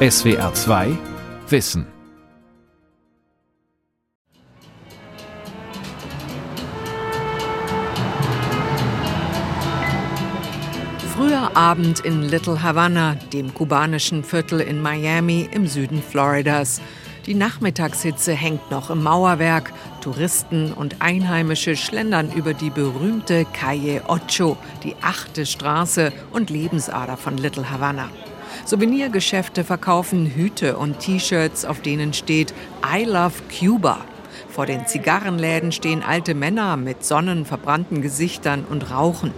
SWR 2 Wissen. Früher Abend in Little Havana, dem kubanischen Viertel in Miami im Süden Floridas. Die Nachmittagshitze hängt noch im Mauerwerk. Touristen und Einheimische schlendern über die berühmte Calle Ocho, die achte Straße und Lebensader von Little Havana. Souvenirgeschäfte verkaufen Hüte und T-Shirts, auf denen steht I love Cuba. Vor den Zigarrenläden stehen alte Männer mit sonnenverbrannten Gesichtern und rauchen.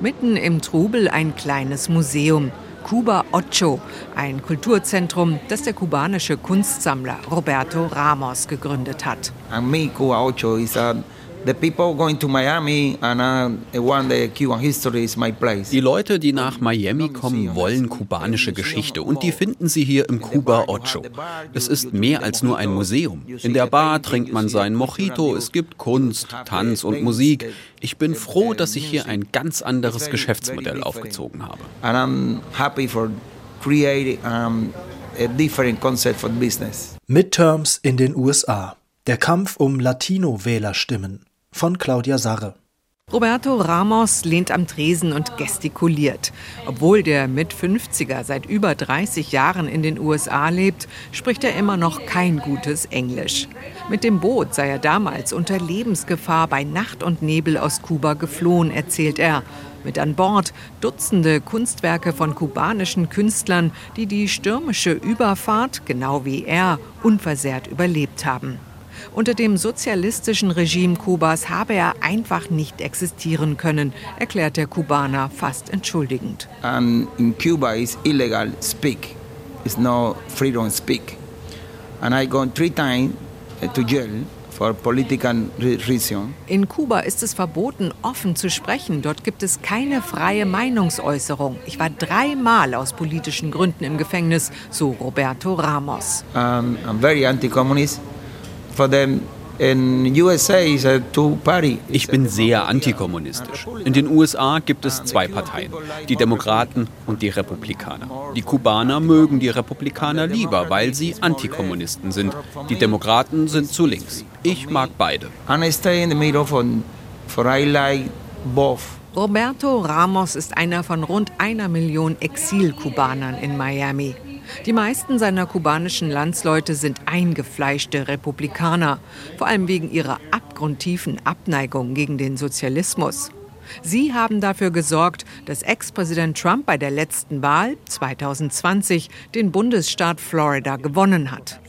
Mitten im Trubel ein kleines Museum. Cuba Ocho, ein Kulturzentrum, das der kubanische Kunstsammler Roberto Ramos gegründet hat. And Ocho is a The people going to Miami and I want the Cuban history is my place. Die Leute, die nach Miami kommen, wollen kubanische Geschichte und die finden sie hier im Cuba Ocho. Es ist mehr als nur ein Museum. In der Bar trinkt man seinen Mojito, es gibt Kunst, Tanz und Musik. Ich bin froh, dass ich hier ein ganz anderes Geschäftsmodell aufgezogen habe. And I'm happy for creating um, a different concept for business. Midterms in den USA. Der Kampf um Latino-Wählerstimmen von Claudia Sarre. Roberto Ramos lehnt am Tresen und gestikuliert. Obwohl der Mit-50er seit über 30 Jahren in den USA lebt, spricht er immer noch kein gutes Englisch. Mit dem Boot sei er damals unter Lebensgefahr bei Nacht und Nebel aus Kuba geflohen, erzählt er. Mit an Bord Dutzende Kunstwerke von kubanischen Künstlern, die die stürmische Überfahrt, genau wie er, unversehrt überlebt haben. Unter dem sozialistischen Regime Kubas habe er einfach nicht existieren können, erklärt der Kubaner fast entschuldigend. And in Cuba is illegal speak. It's no freedom speak. And I gone three times uh, to jail in Kuba ist es verboten, offen zu sprechen. Dort gibt es keine freie Meinungsäußerung. Ich war dreimal aus politischen Gründen im Gefängnis, so Roberto Ramos. Um, I'm very anti-communist. For them, ich bin sehr antikommunistisch. In den USA gibt es zwei Parteien, die Demokraten und die Republikaner. Die Kubaner mögen die Republikaner lieber, weil sie Antikommunisten sind. Die Demokraten sind zu links. Ich mag beide. Roberto Ramos ist einer von rund einer Million Exil-Kubanern in Miami. Die meisten seiner kubanischen Landsleute sind eingefleischte Republikaner, vor allem wegen ihrer abgrundtiefen Abneigung gegen den Sozialismus. Sie haben dafür gesorgt, dass Ex-Präsident Trump bei der letzten Wahl 2020 den Bundesstaat Florida gewonnen hat.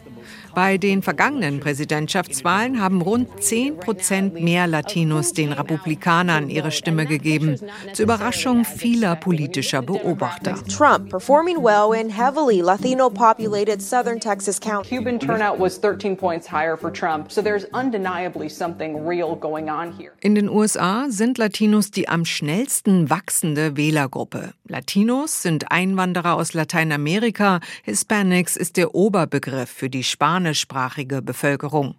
Bei den vergangenen Präsidentschaftswahlen haben rund 10 Prozent mehr Latinos den Republikanern ihre Stimme gegeben, zur Überraschung vieler politischer Beobachter. Trump performing well in heavily Latino-populated southern Texas county. Cuban turnout was 13 points higher for Trump, so there's undeniably something real going on here. In den USA sind Latinos die am schnellsten wachsende Wählergruppe. Latinos sind Einwanderer aus Lateinamerika, Hispanics ist der Oberbegriff für die Spanier spanischsprachige Bevölkerung.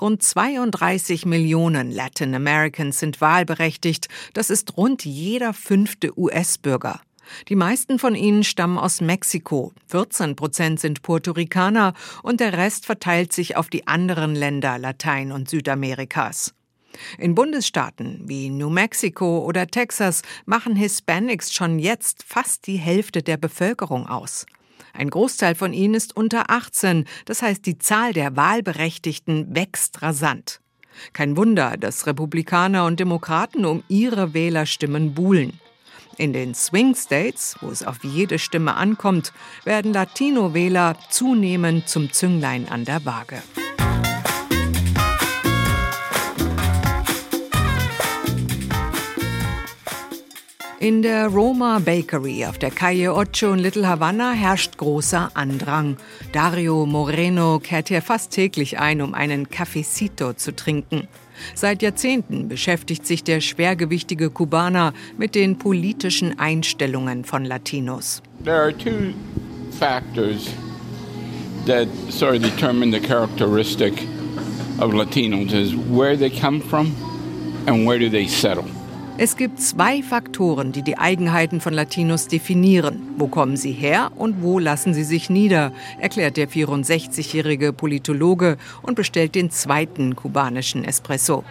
Rund 32 Millionen Latin Americans sind wahlberechtigt. Das ist rund jeder fünfte US-Bürger. Die meisten von ihnen stammen aus Mexiko, 14 Prozent sind Puerto Ricaner und der Rest verteilt sich auf die anderen Länder Latein- und Südamerikas. In Bundesstaaten wie New Mexico oder Texas machen Hispanics schon jetzt fast die Hälfte der Bevölkerung aus. Ein Großteil von ihnen ist unter 18, das heißt die Zahl der Wahlberechtigten wächst rasant. Kein Wunder, dass Republikaner und Demokraten um ihre Wählerstimmen buhlen. In den Swing States, wo es auf jede Stimme ankommt, werden Latino-Wähler zunehmend zum Zünglein an der Waage. In der Roma Bakery auf der Calle Ocho in Little Havana herrscht großer Andrang. Dario Moreno kehrt hier fast täglich ein, um einen Cafecito zu trinken. Seit Jahrzehnten beschäftigt sich der schwergewichtige Kubaner mit den politischen Einstellungen von Latinos. There are two factors that sort of determine the characteristic of Latinos is where they come from and where do they settle. Es gibt zwei Faktoren, die die Eigenheiten von Latinos definieren. Wo kommen sie her und wo lassen sie sich nieder, erklärt der 64-jährige Politologe und bestellt den zweiten kubanischen Espresso.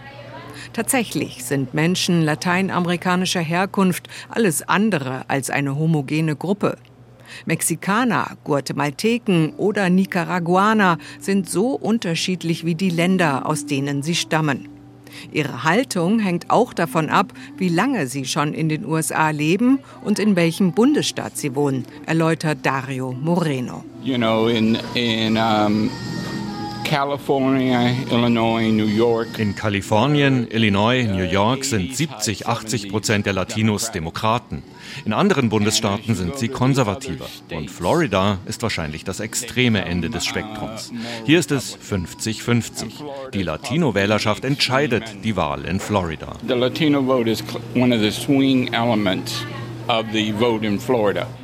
Tatsächlich sind Menschen lateinamerikanischer Herkunft alles andere als eine homogene Gruppe. Mexikaner, Guatemalteken oder Nicaraguaner sind so unterschiedlich wie die Länder, aus denen sie stammen. Ihre Haltung hängt auch davon ab, wie lange sie schon in den USA leben und in welchem Bundesstaat sie wohnen, erläutert Dario Moreno. You know, in, in um In Kalifornien, Illinois, New York sind 70, 80 Prozent der Latinos Demokraten. In anderen Bundesstaaten sind sie konservativer. Und Florida ist wahrscheinlich das extreme Ende des Spektrums. Hier ist es 50-50. Die Latino-Wählerschaft entscheidet die Wahl in Florida. The Latino vote is one of the swing elements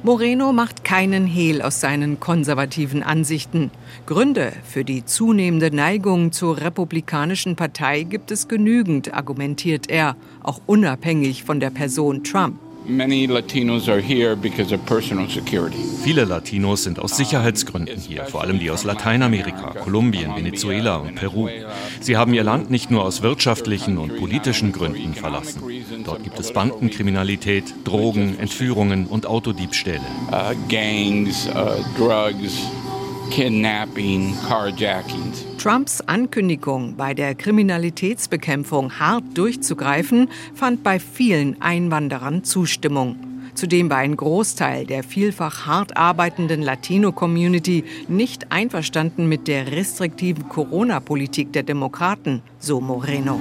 Moreno macht keinen Hehl aus seinen konservativen Ansichten. Gründe für die zunehmende Neigung zur Republikanischen Partei gibt es genügend, argumentiert er, auch unabhängig von der Person Trump. Viele Latinos sind aus Sicherheitsgründen hier, vor allem die aus Lateinamerika, Kolumbien, Venezuela und Peru. Sie haben ihr Land nicht nur aus wirtschaftlichen und politischen Gründen verlassen. Dort gibt es Bandenkriminalität, Drogen, Entführungen und Autodiebstähle. Uh, gangs, uh, drugs, Kidnapping, Carjackings. Trumps Ankündigung, bei der Kriminalitätsbekämpfung hart durchzugreifen, fand bei vielen Einwanderern Zustimmung. Zudem war ein Großteil der vielfach hart arbeitenden Latino-Community nicht einverstanden mit der restriktiven Corona-Politik der Demokraten, so Moreno.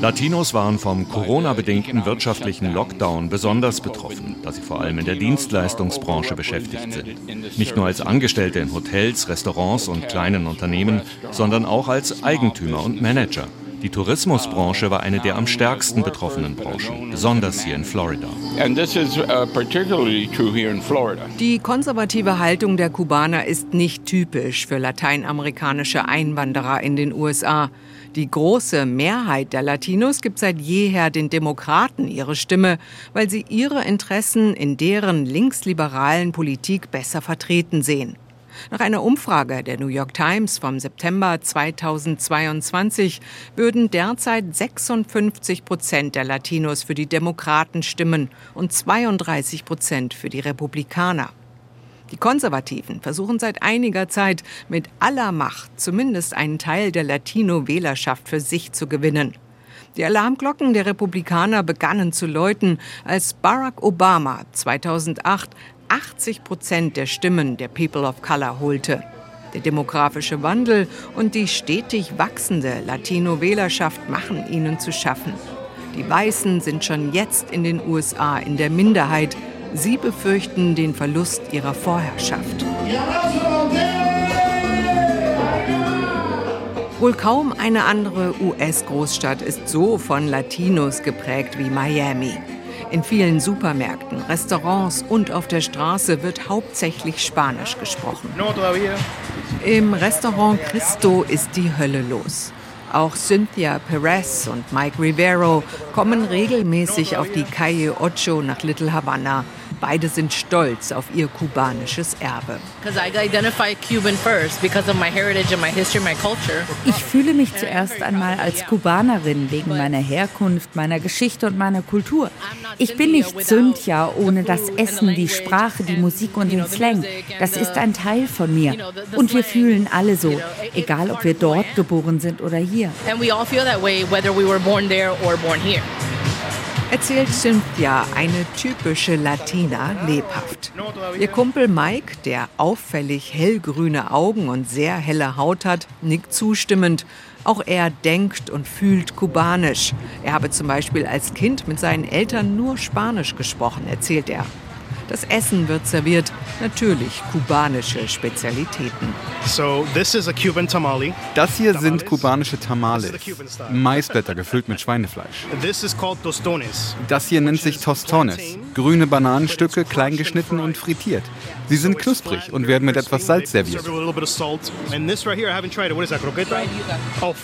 Latinos waren vom Corona-bedingten wirtschaftlichen Lockdown besonders betroffen, da sie vor allem in der Dienstleistungsbranche beschäftigt sind. Nicht nur als Angestellte in Hotels, Restaurants und kleinen Unternehmen, sondern auch als Eigentümer und Manager. Die Tourismusbranche war eine der am stärksten betroffenen Branchen, besonders hier in Florida. Uh, Die konservative Haltung der Kubaner ist nicht typisch für lateinamerikanische Einwanderer in den USA. Die große Mehrheit der Latinos gibt seit jeher den Demokraten ihre Stimme, weil sie ihre Interessen in deren linksliberalen Politik besser vertreten sehen. Nach einer Umfrage der New York Times vom September 2022 würden derzeit 56 Prozent der Latinos für die Demokraten stimmen und 32 Prozent für die Republikaner. Die Konservativen versuchen seit einiger Zeit mit aller Macht zumindest einen Teil der Latino-Wählerschaft für sich zu gewinnen. Die Alarmglocken der Republikaner begannen zu läuten, als Barack Obama 2008 80 Prozent der Stimmen der People of Color holte. Der demografische Wandel und die stetig wachsende Latino-Wählerschaft machen ihnen zu schaffen. Die Weißen sind schon jetzt in den USA in der Minderheit. Sie befürchten den Verlust ihrer Vorherrschaft. Wohl kaum eine andere US-Großstadt ist so von Latinos geprägt wie Miami. In vielen Supermärkten, Restaurants und auf der Straße wird hauptsächlich Spanisch gesprochen. Im Restaurant Cristo ist die Hölle los. Auch Cynthia Perez und Mike Rivero kommen regelmäßig auf die Calle Ocho nach Little Havana, Beide sind stolz auf ihr kubanisches Erbe. Ich fühle mich zuerst einmal als Kubanerin wegen meiner Herkunft, meiner Geschichte und meiner Kultur. Ich bin nicht Cynthia ohne das Essen, die Sprache, die Musik und den Slang. Das ist ein Teil von mir. Und wir fühlen alle so, egal ob wir dort geboren sind oder hier. And we all feel that way, whether we were born there or born here erzählt Cynthia, eine typische Latina, lebhaft. Ihr Kumpel Mike, der auffällig hellgrüne Augen und sehr helle Haut hat, nickt zustimmend. Auch er denkt und fühlt kubanisch. Er habe zum Beispiel als Kind mit seinen Eltern nur Spanisch gesprochen, erzählt er. Das Essen wird serviert, natürlich kubanische Spezialitäten. Das hier sind kubanische Tamales, Maisblätter gefüllt mit Schweinefleisch. Das hier nennt sich Tostones, grüne Bananenstücke, klein geschnitten und frittiert. Sie sind knusprig und werden mit etwas Salz serviert. Oh,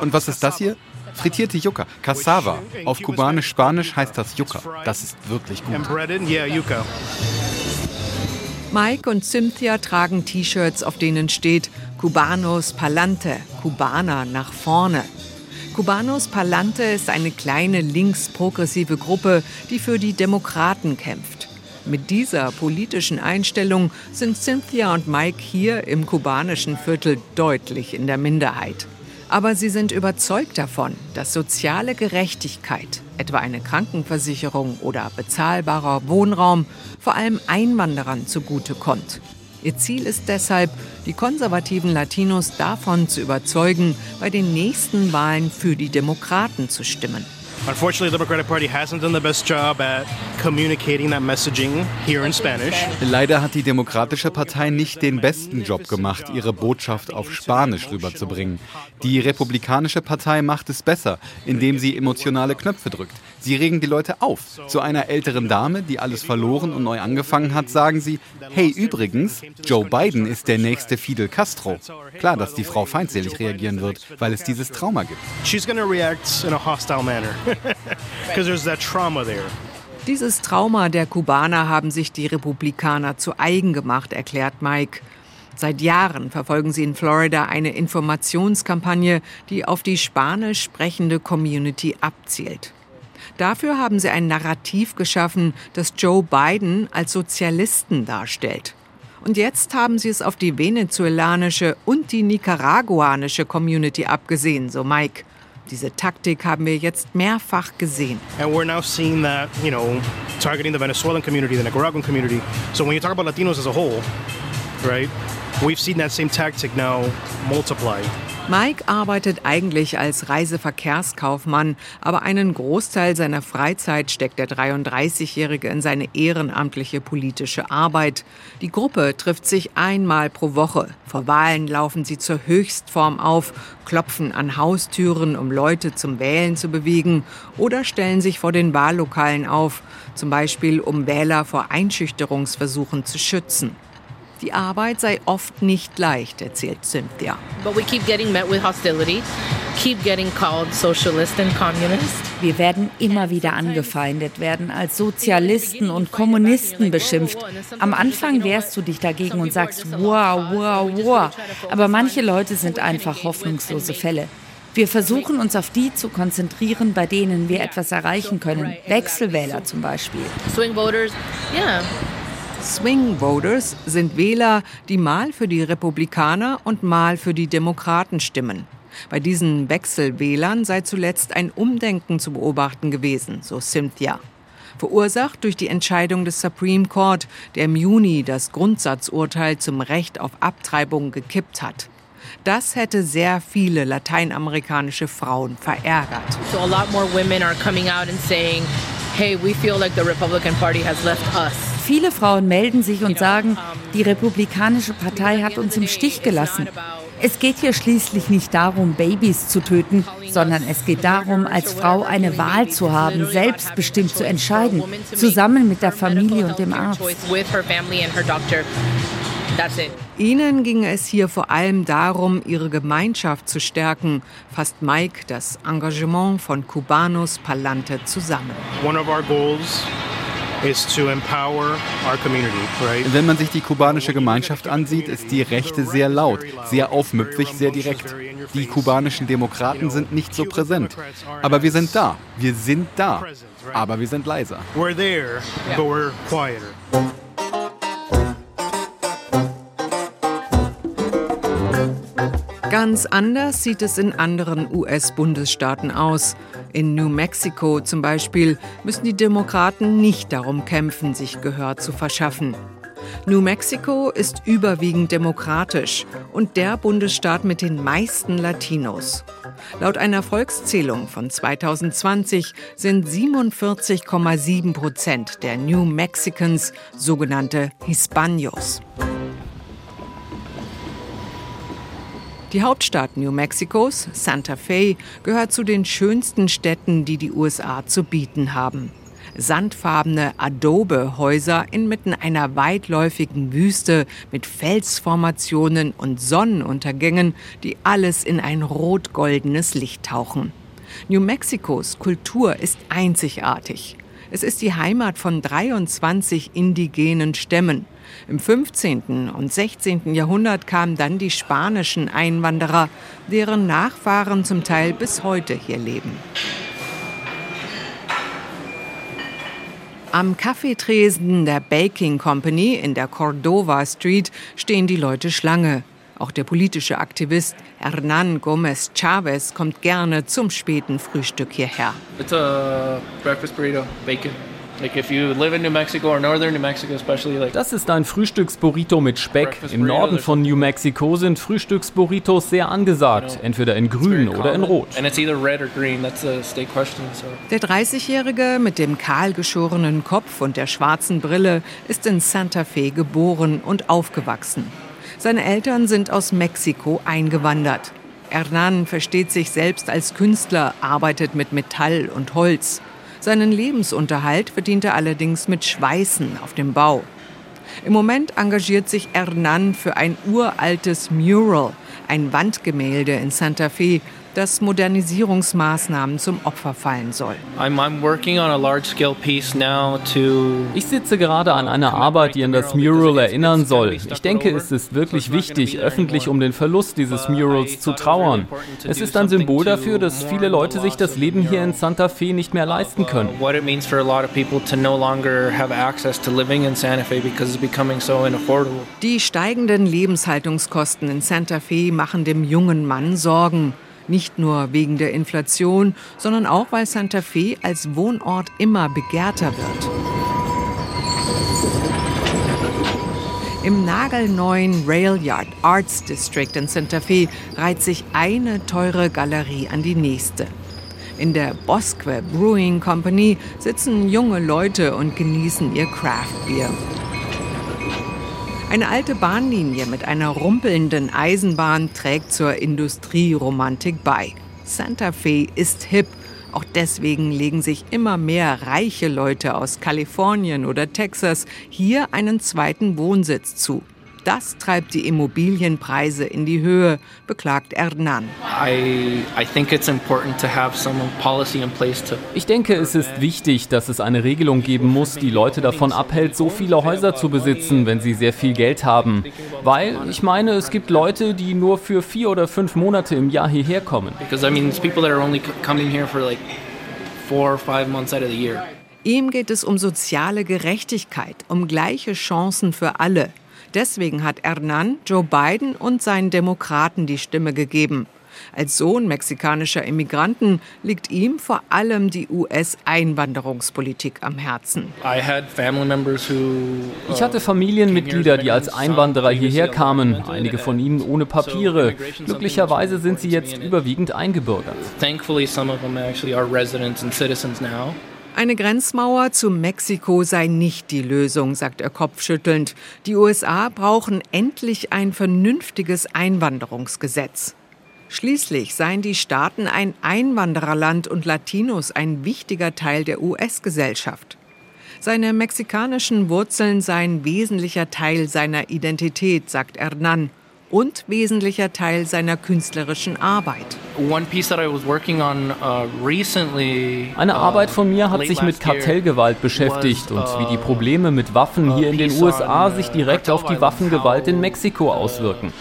und was ist das hier? Frittierte Yucca, Cassava. Auf Kubanisch-Spanisch heißt das Yucca. Das ist wirklich gut. Mike und Cynthia tragen T-Shirts, auf denen steht Cubanos Palante, Kubaner nach vorne. Cubanos Palante ist eine kleine linksprogressive Gruppe, die für die Demokraten kämpft. Mit dieser politischen Einstellung sind Cynthia und Mike hier im kubanischen Viertel deutlich in der Minderheit. Aber sie sind überzeugt davon, dass soziale Gerechtigkeit, etwa eine Krankenversicherung oder bezahlbarer Wohnraum, vor allem Einwanderern zugutekommt. Ihr Ziel ist deshalb, die konservativen Latinos davon zu überzeugen, bei den nächsten Wahlen für die Demokraten zu stimmen. Unfortunately, the Democratic Party hasn't done the best job at communicating that messaging here in Spanish. Leider hat die Demokratische Partei nicht den besten Job gemacht, ihre Botschaft auf Spanisch rüberzubringen. Die Republikanische Partei macht es besser, indem sie emotionale Knöpfe drückt. Sie regen die Leute auf. Zu einer älteren Dame, die alles verloren und neu angefangen hat, sagen sie, hey übrigens, Joe Biden ist der nächste Fidel Castro. Klar, dass die Frau feindselig reagieren wird, weil es dieses Trauma gibt. She's gonna react in a hostile manner. Because there's that trauma there. Dieses Trauma der Kubaner haben sich die Republikaner zu eigen gemacht, erklärt Mike. Seit Jahren verfolgen sie in Florida eine Informationskampagne, die auf die spanisch sprechende Community abzielt. Dafür haben sie ein Narrativ geschaffen, das Joe Biden als Sozialisten darstellt. Und jetzt haben sie es auf die venezuelanische und die nicaraguanische Community abgesehen, so Mike. Diese Taktik haben wir jetzt mehrfach gesehen. And we're now seeing that, you know, targeting the Venezuelan community, the Nicaraguan community. So when you talk about Latinos as a whole, right, we've seen that same tactic now multiply. Mike arbeitet eigentlich als Reiseverkehrskaufmann, aber einen Großteil seiner Freizeit steckt der 33-Jährige in seine ehrenamtliche politische Arbeit. Die Gruppe trifft sich einmal pro Woche. Vor Wahlen laufen sie zur Höchstform auf, klopfen an Haustüren, um Leute zum Wählen zu bewegen oder stellen sich vor den Wahllokalen auf, zum Beispiel um Wähler vor Einschüchterungsversuchen zu schützen. Die Arbeit sei oft nicht leicht, erzählt Cynthia. But we keep getting met with hostility, keep getting called socialist and communist. Wir werden immer wieder angefeindet, werden als Sozialisten und Kommunisten beschimpft. Am Anfang wehrst du dich dagegen und sagst, wow, wow, wow. Aber manche Leute sind einfach hoffnungslose Fälle. Wir versuchen uns auf die zu konzentrieren, bei denen wir etwas erreichen können. Wechselwähler zum Beispiel. Swing voters, yeah. Swing Voters sind Wähler, die mal für die Republikaner und mal für die Demokraten stimmen. Bei diesen Wechselwählern sei zuletzt ein Umdenken zu beobachten gewesen, so Cynthia. Verursacht durch die Entscheidung des Supreme Court, der im Juni das Grundsatzurteil zum Recht auf Abtreibung gekippt hat. Das hätte sehr viele lateinamerikanische Frauen verärgert. So a lot more women are coming out and saying, hey, we feel like the Republican Party has left us. Viele Frauen melden sich und sagen, die Republikanische Partei hat uns im Stich gelassen. Es geht hier schließlich nicht darum, Babys zu töten, sondern es geht darum, als Frau eine Wahl zu haben, selbstbestimmt zu entscheiden, zusammen mit der Familie und dem Arzt. Ihnen ging es hier vor allem darum, ihre Gemeinschaft zu stärken, fasst Mike das Engagement von Cubanos Palante zusammen. One of our goals Wenn man sich die kubanische Gemeinschaft ansieht, ist die Rechte sehr laut, sehr aufmüpfig, sehr direkt. Die kubanischen Demokraten sind nicht so präsent. Aber wir sind da. Wir sind da. Aber wir sind leiser. We're there, but we're quieter. Ganz anders sieht es in anderen US-Bundesstaaten aus. In New Mexico zum Beispiel müssen die Demokraten nicht darum kämpfen, sich Gehör zu verschaffen. New Mexico ist überwiegend demokratisch und der Bundesstaat mit den meisten Latinos. Laut einer Volkszählung von 2020 sind 47,7 Prozent der New Mexicans sogenannte Hispanos. Die Hauptstadt New Mexicos, Santa Fe, gehört zu den schönsten Städten, die die USA zu bieten haben. Sandfarbene Adobe-Häuser inmitten einer weitläufigen Wüste mit Felsformationen und Sonnenuntergängen, die alles in ein rot-goldenes Licht tauchen. New Mexicos Kultur ist einzigartig. Es ist die Heimat von 23 indigenen Stämmen. Im 15. und 16. Jahrhundert kamen dann die spanischen Einwanderer, deren Nachfahren zum Teil bis heute hier leben. Am Kaffeetresen der Baking Company in der Cordova Street stehen die Leute Schlange. Auch der politische Aktivist Hernan Gomez Chavez kommt gerne zum späten Frühstück hierher. It's a breakfast burrito, bacon. Das ist ein Frühstücksburrito mit Speck. Im Norden von New Mexico sind Frühstücksburritos sehr angesagt, entweder in grün oder in rot. Der 30-Jährige mit dem kahlgeschorenen Kopf und der schwarzen Brille ist in Santa Fe geboren und aufgewachsen. Seine Eltern sind aus Mexiko eingewandert. Hernan versteht sich selbst als Künstler, arbeitet mit Metall und Holz. Seinen Lebensunterhalt verdient er allerdings mit Schweißen auf dem Bau. Im Moment engagiert sich Hernan für ein uraltes Mural, ein Wandgemälde in Santa Fe, das Modernisierungsmaßnahmen zum Opfer fallen soll. Ich sitze gerade an einer Arbeit, die an das Mural erinnern soll. Ich denke, es ist wirklich wichtig, öffentlich um den Verlust dieses Murals zu trauern. Es ist ein Symbol dafür, dass viele Leute sich das Leben hier in Santa Fe nicht mehr leisten können. Die steigenden Lebenshaltungskosten in Santa Fe machen dem jungen Mann Sorgen. Nicht nur wegen der Inflation, sondern auch, weil Santa Fe als Wohnort immer begehrter wird. Im nagelneuen Railyard Arts District in Santa Fe reiht sich eine teure Galerie an die nächste. In der Bosque Brewing Company sitzen junge Leute und genießen ihr Craft Beer. Eine alte Bahnlinie mit einer rumpelnden Eisenbahn trägt zur Industrieromantik bei. Santa Fe ist hip. Auch deswegen legen sich immer mehr reiche Leute aus Kalifornien oder Texas hier einen zweiten Wohnsitz zu. Das treibt die Immobilienpreise in die Höhe, beklagt Hernan. Ich denke, es ist wichtig, dass es eine Regelung geben muss, die Leute davon abhält, so viele Häuser zu besitzen, wenn sie sehr viel Geld haben. Weil, ich meine, es gibt Leute, die nur für vier oder fünf Monate im Jahr hierher kommen. Ihm geht es um soziale Gerechtigkeit, um gleiche Chancen für alle. Deswegen hat Hernan Joe Biden und seinen Demokraten die Stimme gegeben. Als Sohn mexikanischer Immigranten liegt ihm vor allem die US-Einwanderungspolitik am Herzen. Ich hatte Familienmitglieder, die als Einwanderer hierher kamen, einige von ihnen ohne Papiere. Glücklicherweise sind sie jetzt überwiegend eingebürgert. Eine Grenzmauer zu Mexiko sei nicht die Lösung, sagt er kopfschüttelnd. Die USA brauchen endlich ein vernünftiges Einwanderungsgesetz. Schließlich seien die Staaten ein Einwandererland und Latinos ein wichtiger Teil der US-Gesellschaft. Seine mexikanischen Wurzeln seien wesentlicher Teil seiner Identität, sagt Hernan und wesentlicher Teil seiner künstlerischen Arbeit. Uh, Eine Arbeit von mir hat sich mit Kartellgewalt beschäftigt und wie die uh, Probleme mit Waffen hier in den USA sich direkt auf die Waffengewalt in Mexiko auswirken.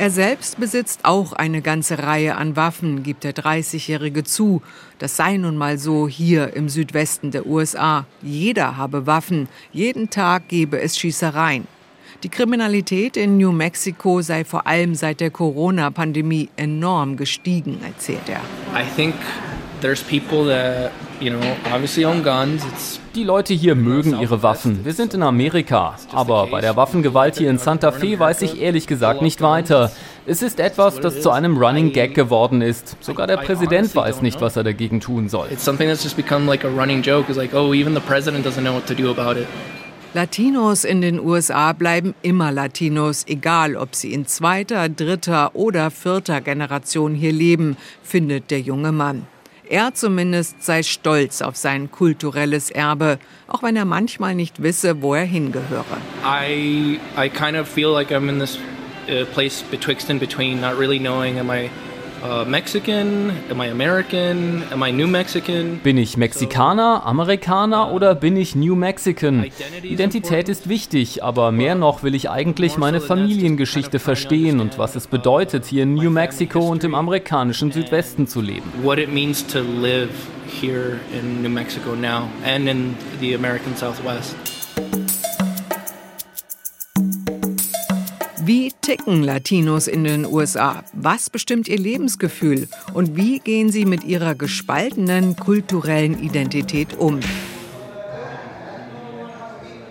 Er selbst besitzt auch eine ganze Reihe an Waffen, gibt der 30-Jährige zu. Das sei nun mal so hier im Südwesten der USA. Jeder habe Waffen, jeden Tag gebe es Schießereien. Die Kriminalität in New Mexico sei vor allem seit der Corona-Pandemie enorm gestiegen, erzählt er. I think there's people that, you know, obviously own guns. It's die Leute hier mögen ihre Waffen. Wir sind in Amerika. Aber bei der Waffengewalt hier in Santa Fe weiß ich ehrlich gesagt nicht weiter. Es ist etwas, das zu einem Running Gag geworden ist. Sogar der Präsident weiß nicht, was er dagegen tun soll. Latinos in den USA bleiben immer Latinos, egal ob sie in zweiter, dritter oder vierter Generation hier leben, findet der junge Mann. Er zumindest sei stolz auf sein kulturelles Erbe, auch wenn er manchmal nicht wisse, wo er hingehöre. I, I kind of feel like I'm in this a place betwixt and between, not really knowing am I Uh, Mexican? Am I American? Am I New Mexican? Bin ich Mexikaner, Amerikaner oder bin ich New Mexican? Identität ist wichtig, aber mehr noch will ich eigentlich meine Familiengeschichte verstehen und was es bedeutet, hier in New Mexico und im amerikanischen Südwesten zu leben. What it means to live here in New Mexico now and in the American Southwest. Wie ticken Latinos in den USA? Was bestimmt ihr Lebensgefühl? Und wie gehen sie mit ihrer gespaltenen kulturellen Identität um?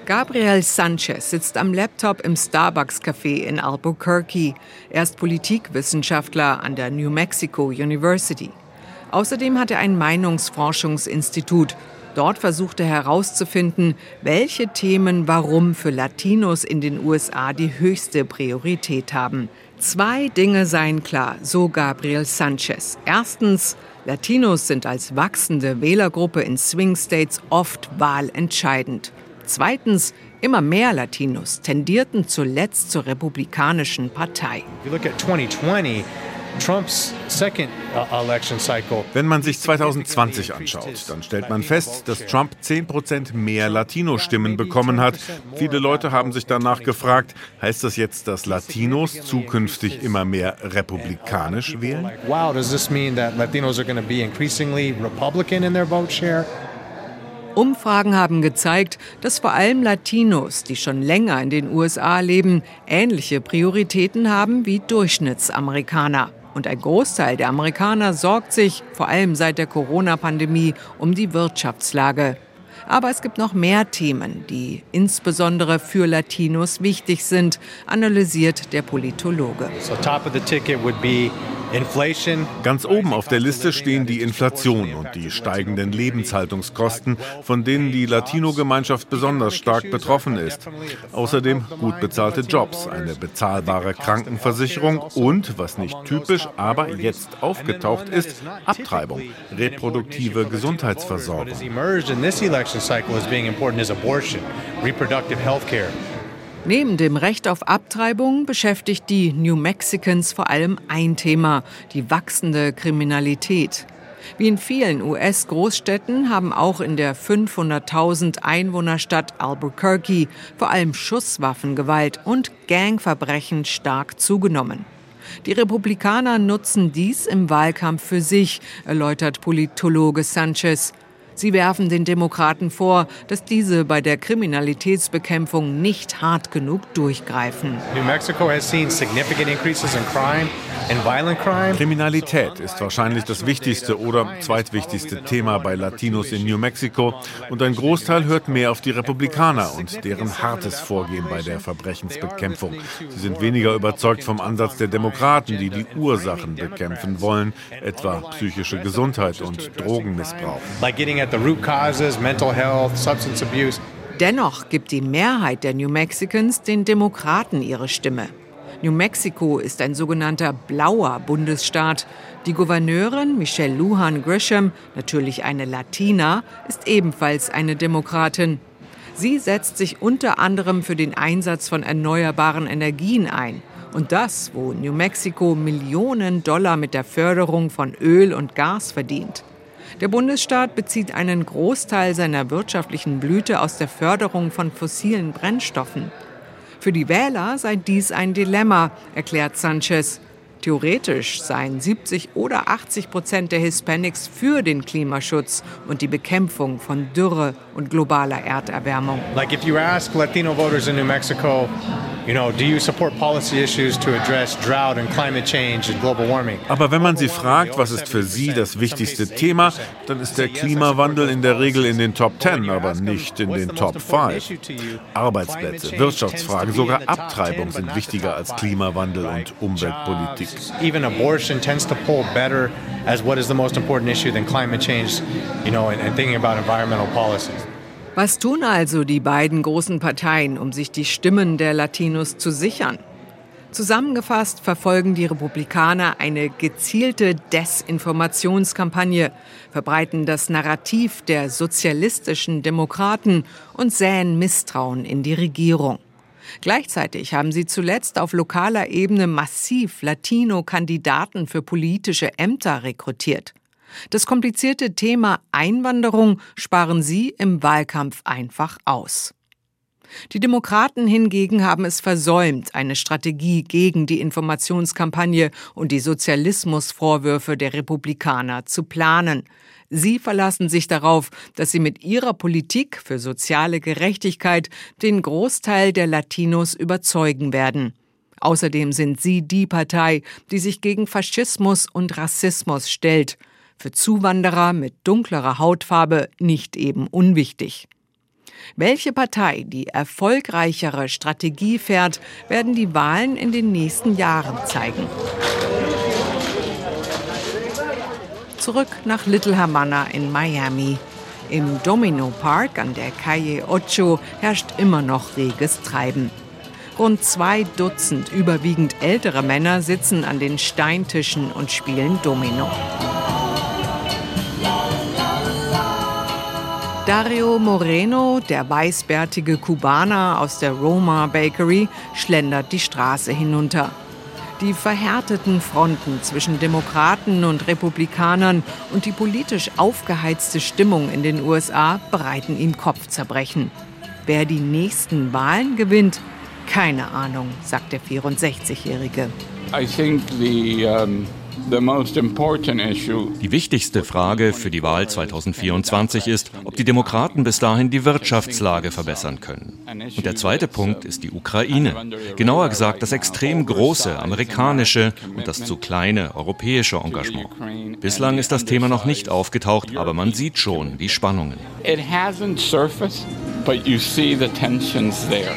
Gabriel Sanchez sitzt am Laptop im Starbucks Café in Albuquerque. Er ist Politikwissenschaftler an der New Mexico University. Außerdem hat er ein Meinungsforschungsinstitut Dort versuchte er herauszufinden, welche Themen warum für Latinos in den USA die höchste Priorität haben. Zwei Dinge seien klar, so Gabriel Sanchez. Erstens, Latinos sind als wachsende Wählergruppe in Swing States oft wahlentscheidend. Zweitens, immer mehr Latinos tendierten zuletzt zur Republikanischen Partei. If you look at 2020, Trumps second election cycle. Wenn man sich 2020 anschaut, dann stellt man fest, dass Trump 10% mehr Latino-Stimmen bekommen hat. Viele Leute haben sich danach gefragt, heißt das jetzt, dass Latinos zukünftig immer mehr republikanisch wählen? Wow, does this mean that Latinos are going to be increasingly Republican in their vote share? Umfragen haben gezeigt, dass vor allem Latinos, die schon länger in den USA leben, ähnliche Prioritäten haben wie Durchschnittsamerikaner. Und ein Großteil der Amerikaner sorgt sich, vor allem seit der Corona-Pandemie, um die Wirtschaftslage. Aber es gibt noch mehr Themen, die insbesondere für Latinos wichtig sind, analysiert der Politologe. So Ganz oben auf der Liste stehen die Inflation und die steigenden Lebenshaltungskosten, von denen die Latino-Gemeinschaft besonders stark betroffen ist. Außerdem gut bezahlte Jobs, eine bezahlbare Krankenversicherung und, was nicht typisch, aber jetzt aufgetaucht ist, Abtreibung, reproduktive Gesundheitsversorgung. Neben dem Recht auf Abtreibung beschäftigt die New Mexicans vor allem ein Thema, die wachsende Kriminalität. Wie in vielen US-Großstädten haben auch in der 500.000 Einwohnerstadt Albuquerque vor allem Schusswaffengewalt und Gangverbrechen stark zugenommen. Die Republikaner nutzen dies im Wahlkampf für sich, erläutert Politologe Sanchez. Sie werfen den Demokraten vor, dass diese bei der Kriminalitätsbekämpfung nicht hart genug durchgreifen. New Mexico has seen significant increases in crime Kriminalität ist wahrscheinlich das wichtigste oder zweitwichtigste Thema bei Latinos in New Mexico und ein Großteil hört mehr auf die Republikaner und deren hartes Vorgehen bei der Verbrechensbekämpfung. Sie sind weniger überzeugt vom Ansatz der Demokraten, die die Ursachen bekämpfen wollen, etwa psychische Gesundheit und Drogenmissbrauch. Dennoch gibt die Mehrheit der New Mexicans den Demokraten ihre Stimme. New Mexico ist ein sogenannter blauer Bundesstaat. Die Gouverneurin Michelle Lujan Grisham, natürlich eine Latina, ist ebenfalls eine Demokratin. Sie setzt sich unter anderem für den Einsatz von erneuerbaren Energien ein. Und das, wo New Mexico Millionen Dollar mit der Förderung von Öl und Gas verdient. Der Bundesstaat bezieht einen Großteil seiner wirtschaftlichen Blüte aus der Förderung von fossilen Brennstoffen. Für die Wähler sei dies ein Dilemma, erklärt Sanchez. Theoretisch seien 70 oder 80 Prozent der Hispanics für den Klimaschutz und die Bekämpfung von Dürre und globaler Erderwärmung. Like if you ask Latino voters in New Mexico, you know, do you support policy issues to address drought and climate change and global warming? Aber wenn man sie fragt, was ist für sie das wichtigste Thema, dann ist der Klimawandel in der Regel in den Top 10, aber nicht in den Top 5. Arbeitsplätze, Wirtschaftsfragen, sogar Abtreibung sind wichtiger als Klimawandel und Umweltpolitik. Even abortion tends to pull better as what is the most important issue than climate change, you know, and, and thinking about environmental policies. Was tun also die beiden großen Parteien, um sich die Stimmen der Latinos zu sichern? Zusammengefasst verfolgen die Republikaner eine gezielte Desinformationskampagne, verbreiten das Narrativ der sozialistischen Demokraten und säen Misstrauen in die Regierung. Gleichzeitig haben sie zuletzt auf lokaler Ebene massiv Latino-Kandidaten für politische Ämter rekrutiert. Das komplizierte Thema Einwanderung sparen sie im Wahlkampf einfach aus. Die Demokraten hingegen haben es versäumt, eine Strategie gegen die Informationskampagne und die Sozialismusvorwürfe der Republikaner zu planen. Sie verlassen sich darauf, dass sie mit ihrer Politik für soziale Gerechtigkeit den Großteil der Latinos überzeugen werden. Außerdem sind sie die Partei, die sich gegen Faschismus und Rassismus stellt. Für Zuwanderer mit dunklerer Hautfarbe nicht eben unwichtig. Welche Partei die erfolgreichere Strategie fährt, werden die Wahlen in den nächsten Jahren zeigen. Zurück nach Little Havana in Miami. Im Domino Park an der Calle Ocho herrscht immer noch reges Treiben. Rund zwei Dutzend überwiegend ältere Männer sitzen an den Steintischen und spielen Domino. Dario Moreno, der weißbärtige Kubaner aus der Roma Bakery, schlendert die Straße hinunter. Die verhärteten Fronten zwischen Demokraten und Republikanern und die politisch aufgeheizte Stimmung in den USA bereiten ihm Kopfzerbrechen. Wer die nächsten Wahlen gewinnt, keine Ahnung, sagt der 64-Jährige. I think the um die wichtigste Frage für die Wahl 2024 ist, ob die Demokraten bis dahin die Wirtschaftslage verbessern können. Und der zweite Punkt ist die Ukraine. Genauer gesagt das extrem große amerikanische und das zu kleine europäische Engagement. Bislang ist das Thema noch nicht aufgetaucht, aber man sieht schon die Spannungen. It hasn't surfaced, but you see the tensions there.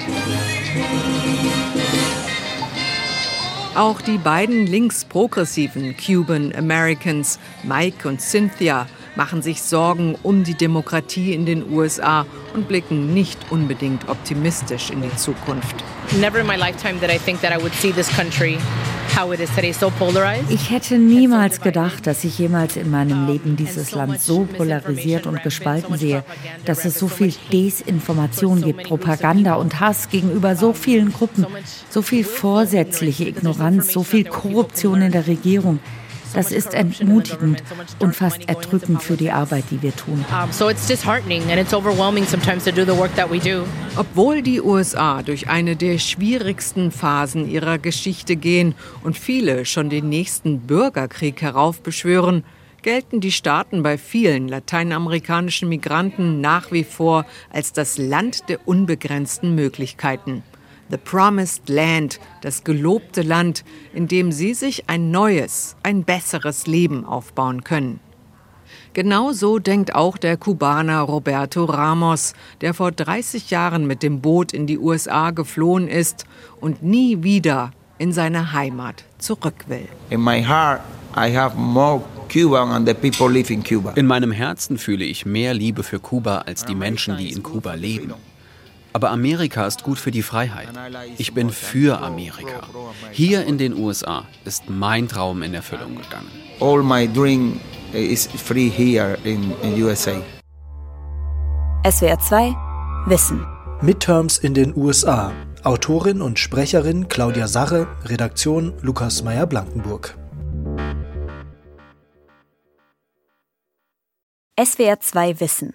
Auch die beiden linksprogressiven Cuban Americans, Mike und Cynthia, machen sich Sorgen um die Demokratie in den USA und blicken nicht unbedingt optimistisch in die Zukunft. Never in my lifetime did I think that I would see this country Ich hätte niemals gedacht, dass ich jemals in meinem Leben dieses Land so polarisiert und gespalten sehe, dass es so viel Desinformation gibt, Propaganda und Hass gegenüber so vielen Gruppen, so viel vorsätzliche Ignoranz, so viel Korruption in der Regierung. Das ist entmutigend und fast erdrückend für die Arbeit, die wir tun. Obwohl die USA durch eine der schwierigsten Phasen ihrer Geschichte gehen und viele schon den nächsten Bürgerkrieg heraufbeschwören, gelten die Staaten bei vielen lateinamerikanischen Migranten nach wie vor als das Land der unbegrenzten Möglichkeiten. The Promised Land, das gelobte Land, in dem sie sich ein neues, ein besseres Leben aufbauen können. Genau so denkt auch der Kubaner Roberto Ramos, der vor 30 Jahren mit dem Boot in die USA geflohen ist und nie wieder in seine Heimat zurück will. In my heart I have more. In meinem Herzen fühle ich mehr Liebe für Kuba als die Menschen, die in Kuba leben. Aber Amerika ist gut für die Freiheit. Ich bin für Amerika. Hier in den USA ist mein Traum in Erfüllung gegangen. All my dream is free here in, in USA. SWR 2 Wissen. Midterms in den USA. Autorin und Sprecherin Claudia Sache, Redaktion Lukas Meyer-Blankenburg. SWR 2 Wissen.